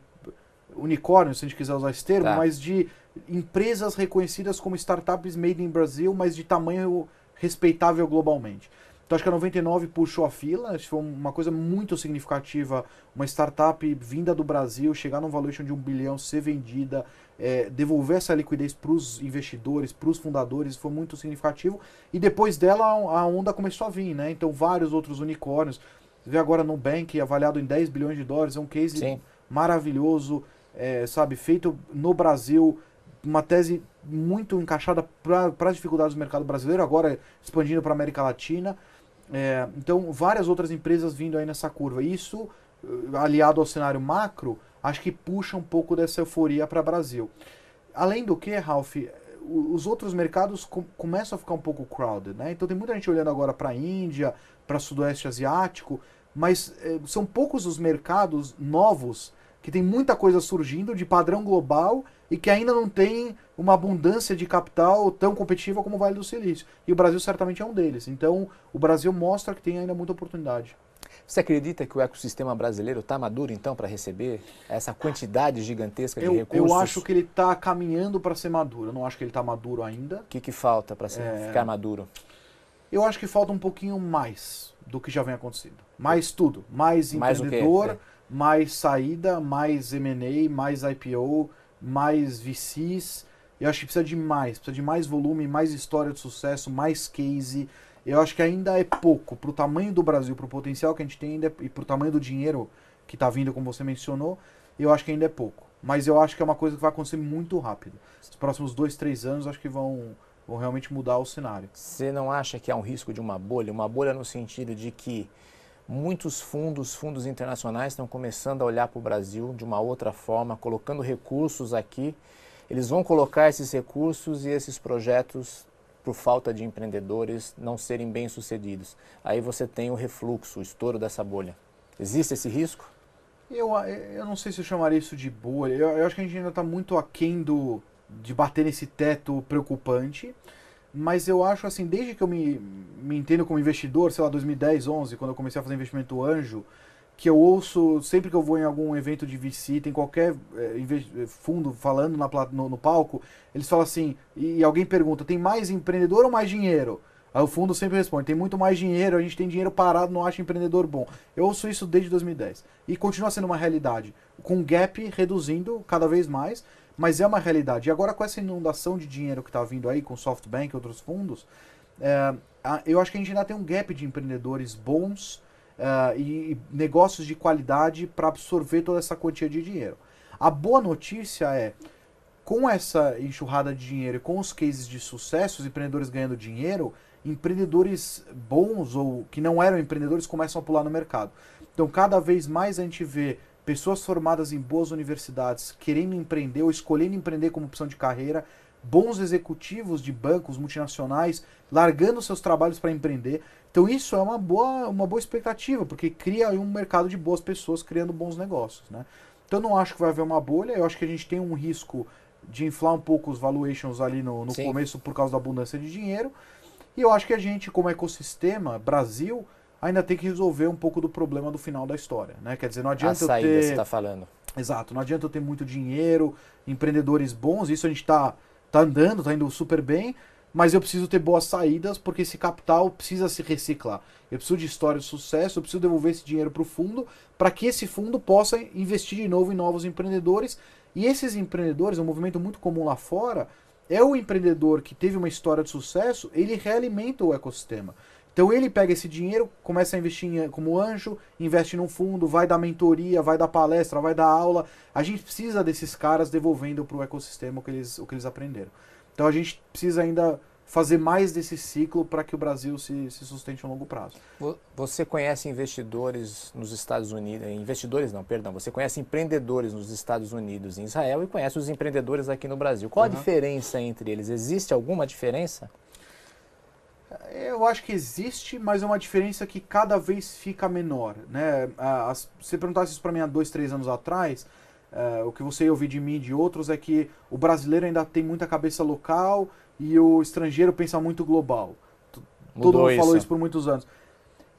unicórnio, se a gente quiser usar esse termo, Tá. mas de empresas reconhecidas como startups made in Brasil, mas de tamanho respeitável globalmente. Então acho que a 99 puxou a fila, isso foi uma coisa muito significativa, uma startup vinda do Brasil, chegar num valuation de um bilhão, ser vendida, é, devolver essa liquidez para os investidores, para os fundadores, foi muito significativo. E depois dela a onda começou a vir, né? Então vários outros unicórnios. Você vê agora no Bank avaliado em 10 bilhões de dólares, é um case Sim. maravilhoso, é, sabe, feito no Brasil, uma tese muito encaixada para as dificuldades do mercado brasileiro, agora expandindo para a América Latina. É, então, várias outras empresas vindo aí nessa curva. Isso, eh, aliado ao cenário macro, acho que puxa um pouco dessa euforia para o Brasil. Além do que, Ralph, os outros mercados com, começam a ficar um pouco crowded, né? Então tem muita gente olhando agora para a Índia, para Sudoeste Asiático, mas é, são poucos os mercados novos que tem muita coisa surgindo de padrão global e que ainda não tem uma abundância de capital tão competitiva como o Vale do Silício. E o Brasil certamente é um deles. Então, o Brasil mostra que tem ainda muita oportunidade. Você acredita que o ecossistema brasileiro está maduro, então, para receber essa quantidade gigantesca de eu, recursos? Eu acho que ele está caminhando para ser maduro. Eu não acho que ele está maduro ainda. O que, que falta para é... ficar maduro? Eu acho que falta um pouquinho mais do que já vem acontecendo. Mais tudo. Mais, mais empreendedor, é. mais saída, mais M&A, mais IPO, mais VCs. Eu acho que precisa de mais, precisa de mais volume, mais história de sucesso, mais case. Eu acho que ainda é pouco para o tamanho do Brasil, para o potencial que a gente tem ainda, e para o tamanho do dinheiro que está vindo, como você mencionou. Eu acho que ainda é pouco. Mas eu acho que é uma coisa que vai acontecer muito rápido. Os próximos dois, três anos acho que vão, vão realmente mudar o cenário. Você não acha que há um risco de uma bolha? Uma bolha no sentido de que muitos fundos, fundos internacionais, estão começando a olhar para o Brasil de uma outra forma, colocando recursos aqui. Eles vão colocar esses recursos e esses projetos, por falta de empreendedores, não serem bem sucedidos. Aí você tem o refluxo, o estouro dessa bolha. Existe esse risco? Eu, eu não sei se eu chamaria isso de bolha. Eu, eu acho que a gente ainda está muito aquém do, de bater nesse teto preocupante mas eu acho assim, desde que eu me, me entendo como investidor, sei lá, 2010, 11, quando eu comecei a fazer investimento anjo, que eu ouço, sempre que eu vou em algum evento de VC, tem qualquer é, fundo falando na, no, no, palco, eles falam assim, e, e alguém pergunta, tem mais empreendedor ou mais dinheiro? Aí o fundo sempre responde, tem muito mais dinheiro, a gente tem dinheiro parado, não acha empreendedor bom. Eu ouço isso desde 2010. E continua sendo uma realidade, com gap reduzindo cada vez mais, mas é uma realidade. E agora com essa inundação de dinheiro que está vindo aí, com SoftBank e outros fundos, é, eu acho que a gente ainda tem um gap de empreendedores bons é, e, e negócios de qualidade para absorver toda essa quantia de dinheiro. A boa notícia é, com essa enxurrada de dinheiro e com os cases de sucesso, os empreendedores ganhando dinheiro, empreendedores bons ou que não eram empreendedores começam a pular no mercado. Então, cada vez mais a gente vê pessoas formadas em boas universidades querendo empreender ou escolhendo empreender como opção de carreira, bons executivos de bancos multinacionais largando seus trabalhos para empreender. Então isso é uma boa, uma boa expectativa, porque cria um mercado de boas pessoas criando bons negócios. Né? Então eu não acho que vai haver uma bolha, eu acho que a gente tem um risco de inflar um pouco os valuations ali no, no começo por causa da abundância de dinheiro. E eu acho que a gente, como ecossistema, Brasil, ainda tem que resolver um pouco do problema do final da história, né? Quer dizer, não adianta a saída, eu ter... você está falando. Exato, não adianta eu ter muito dinheiro, empreendedores bons, isso a gente está tá andando, está indo super bem, mas eu preciso ter boas saídas porque esse capital precisa se reciclar. Eu preciso de história de sucesso, eu preciso devolver esse dinheiro para o fundo para que esse fundo possa investir de novo em novos empreendedores. E esses empreendedores, é um movimento muito comum lá fora, é o empreendedor que teve uma história de sucesso, ele realimenta o ecossistema. Então ele pega esse dinheiro, começa a investir em, como anjo, investe num fundo, vai dar mentoria, vai dar palestra, vai dar aula. A gente precisa desses caras devolvendo para o ecossistema o que, eles, o que eles aprenderam. Então a gente precisa ainda fazer mais desse ciclo para que o Brasil se, se sustente a longo prazo. Você conhece investidores nos Estados Unidos, eh, investidores não, perdão, você conhece empreendedores nos Estados Unidos e em Israel e conhece os empreendedores aqui no Brasil. Qual uhum. a diferença entre eles? Existe alguma diferença? Eu acho que existe, mas é uma diferença que cada vez fica menor. Né? As, se você perguntasse isso para mim há dois, três anos atrás, uh, o que você ia ouvir de mim e de outros é que o brasileiro ainda tem muita cabeça local e o estrangeiro pensa muito global. Mudou Todo mundo isso. falou isso por muitos anos.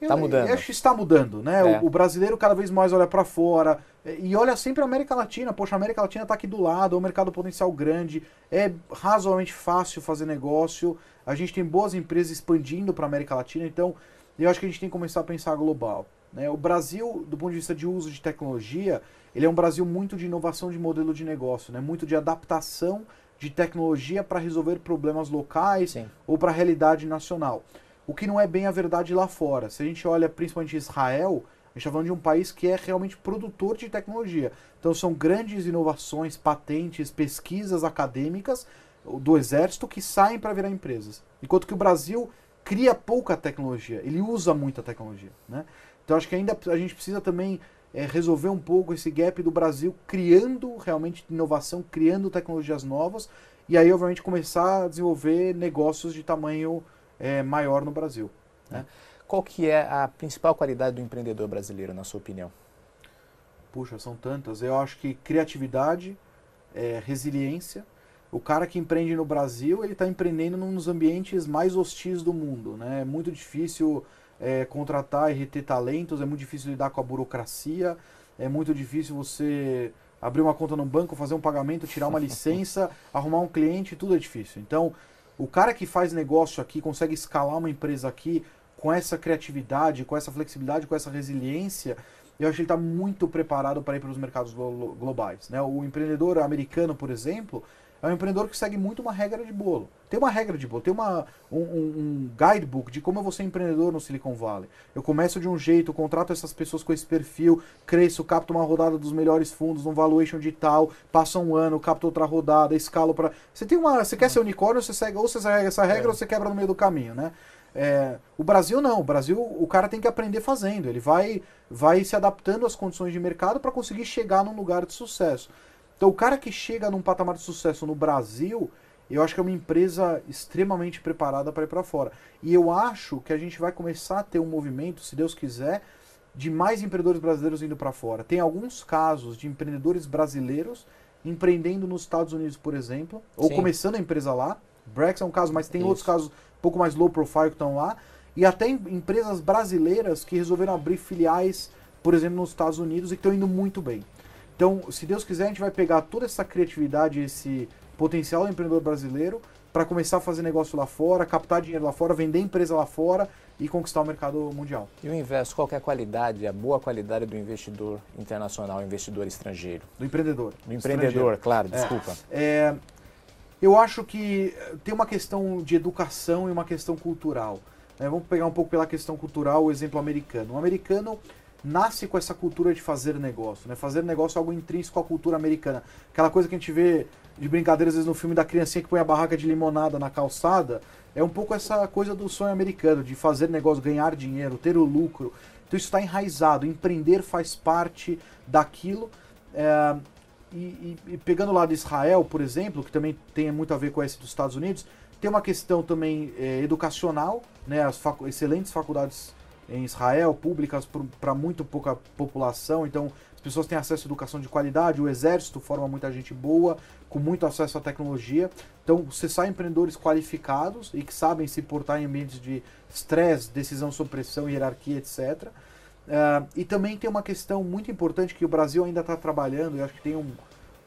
Está mudando. Eu acho que está mudando, né? É. O, o, brasileiro cada vez mais olha para fora e olha sempre a América Latina. Poxa, a América Latina está aqui do lado, é um mercado potencial grande, é razoavelmente fácil fazer negócio. A gente tem boas empresas expandindo para a América Latina, então eu acho que a gente tem que começar a pensar global. Né? O Brasil, do ponto de vista de uso de tecnologia, ele é um Brasil muito de inovação de modelo de negócio, né? muito de adaptação de tecnologia para resolver problemas locais Sim. ou para a realidade nacional. O que não é bem a verdade lá fora. Se a gente olha principalmente Israel, a gente está falando de um país que é realmente produtor de tecnologia. Então são grandes inovações, patentes, pesquisas acadêmicas do exército que saem para virar empresas. Enquanto que o Brasil cria pouca tecnologia, ele usa muita tecnologia. Né? Então acho que ainda a gente precisa também é, resolver um pouco esse gap do Brasil criando realmente inovação, criando tecnologias novas e aí obviamente começar a desenvolver negócios de tamanho é, maior no Brasil. Né? Qual que é a principal qualidade do empreendedor brasileiro, na sua opinião? Puxa, são tantas. Eu acho que criatividade, é, resiliência. O cara que empreende no Brasil, ele está empreendendo nos ambientes mais hostis do mundo. Né? É muito difícil é, contratar e reter talentos, é muito difícil lidar com a burocracia, é muito difícil você abrir uma conta no banco, fazer um pagamento, tirar uma licença, [laughs] arrumar um cliente, tudo é difícil. Então, o cara que faz negócio aqui, consegue escalar uma empresa aqui com essa criatividade, com essa flexibilidade, com essa resiliência, eu acho que ele está muito preparado para ir para os mercados globais. Né? O empreendedor americano, por exemplo, é um empreendedor que segue muito uma regra de bolo. Tem uma regra de bolo, tem uma, um, um, guidebook de como eu vou ser empreendedor no Silicon Valley. Eu começo de um jeito, contrato essas pessoas com esse perfil, cresço, capto uma rodada dos melhores fundos, um valuation de tal, passa um ano, capto outra rodada, escalo para. Você tem uma. Você quer ser unicórnio, você segue, ou você segue essa regra é. ou você quebra no meio do caminho, né? É, o Brasil não, o Brasil o cara tem que aprender fazendo, ele vai, vai se adaptando às condições de mercado para conseguir chegar num lugar de sucesso. Então, o cara que chega num patamar de sucesso no Brasil, eu acho que é uma empresa extremamente preparada para ir para fora. E eu acho que a gente vai começar a ter um movimento, se Deus quiser, de mais empreendedores brasileiros indo para fora. Tem alguns casos de empreendedores brasileiros empreendendo nos Estados Unidos, por exemplo, ou Sim. começando a empresa lá. Brex é um caso, mas tem Isso. outros casos um pouco mais low profile que estão lá. E até empresas brasileiras que resolveram abrir filiais, por exemplo, nos Estados Unidos e que estão indo muito bem. Então, se Deus quiser, a gente vai pegar toda essa criatividade, esse potencial do empreendedor brasileiro para começar a fazer negócio lá fora, captar dinheiro lá fora, vender empresa lá fora e conquistar o mercado mundial. E o inverso, qual é a qualidade, a boa qualidade do investidor internacional, investidor estrangeiro? Do empreendedor. Do empreendedor, claro, desculpa. É, é, eu acho que tem uma questão de educação e uma questão cultural. É, vamos pegar um pouco pela questão cultural o exemplo americano. O americano nasce com essa cultura de fazer negócio, né? Fazer negócio é algo intrínseco à cultura americana. Aquela coisa que a gente vê de brincadeira às vezes no filme da criancinha que põe a barraca de limonada na calçada, é um pouco essa coisa do sonho americano, de fazer negócio, ganhar dinheiro, ter o lucro. Então isso está enraizado, empreender faz parte daquilo. É, e, e, e, pegando lá de Israel, por exemplo, que também tem muito a ver com esse dos Estados Unidos, tem uma questão também é, educacional, né? As facu excelentes faculdades em Israel, públicas para muito pouca população, então as pessoas têm acesso à educação de qualidade, o exército forma muita gente boa, com muito acesso à tecnologia. Então você sai empreendedores qualificados e que sabem se portar em ambientes de estresse, decisão sob pressão, hierarquia, etc. Uh, eh, e também tem uma questão muito importante que o Brasil ainda está trabalhando, e acho que tem um,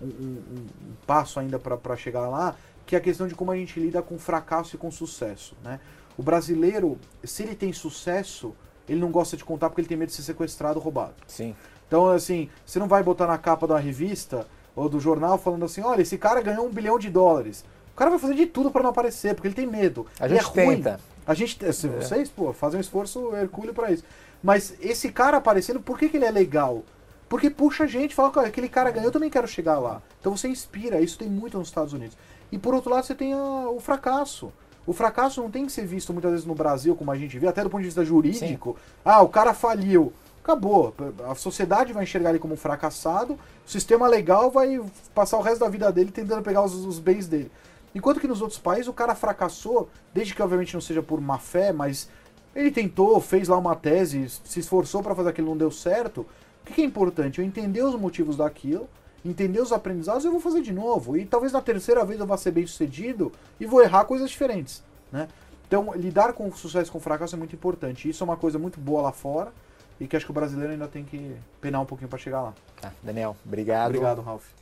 um, um, um passo ainda para chegar lá, que é a questão de como a gente lida com fracasso e com sucesso. Né? O brasileiro, se ele tem sucesso, ele não gosta de contar porque ele tem medo de ser sequestrado ou roubado. Sim. Então, assim, você não vai botar na capa de uma revista ou do jornal falando assim, olha, esse cara ganhou um bilhão de dólares. O cara vai fazer de tudo para não aparecer, porque ele tem medo. A gente é tenta. Ruim. A gente, se é. vocês, pô, fazem um esforço hercúleo para isso. Mas esse cara aparecendo, por que, que ele é legal? Porque puxa a gente, fala, aquele cara ganhou, eu também quero chegar lá. Então você inspira, isso tem muito nos Estados Unidos. E por outro lado, você tem a, o fracasso. O fracasso não tem que ser visto muitas vezes no Brasil, como a gente vê, até do ponto de vista jurídico. Sim. Ah, o cara faliu. Acabou. A sociedade vai enxergar ele como um fracassado, o sistema legal vai passar o resto da vida dele tentando pegar os, os bens dele. Enquanto que nos outros países o cara fracassou, desde que obviamente não seja por má fé, mas ele tentou, fez lá uma tese, se esforçou para fazer aquilo não deu certo. O que, que é importante? Eu entender os motivos daquilo, entender os aprendizados, eu vou fazer de novo. E talvez na terceira vez eu vá ser bem sucedido e vou errar coisas diferentes. Né? Então, lidar com sucesso e com fracasso é muito importante. Isso é uma coisa muito boa lá fora e que acho que o brasileiro ainda tem que penar um pouquinho para chegar lá. Tá, Daniel, obrigado. Obrigado, Ralph.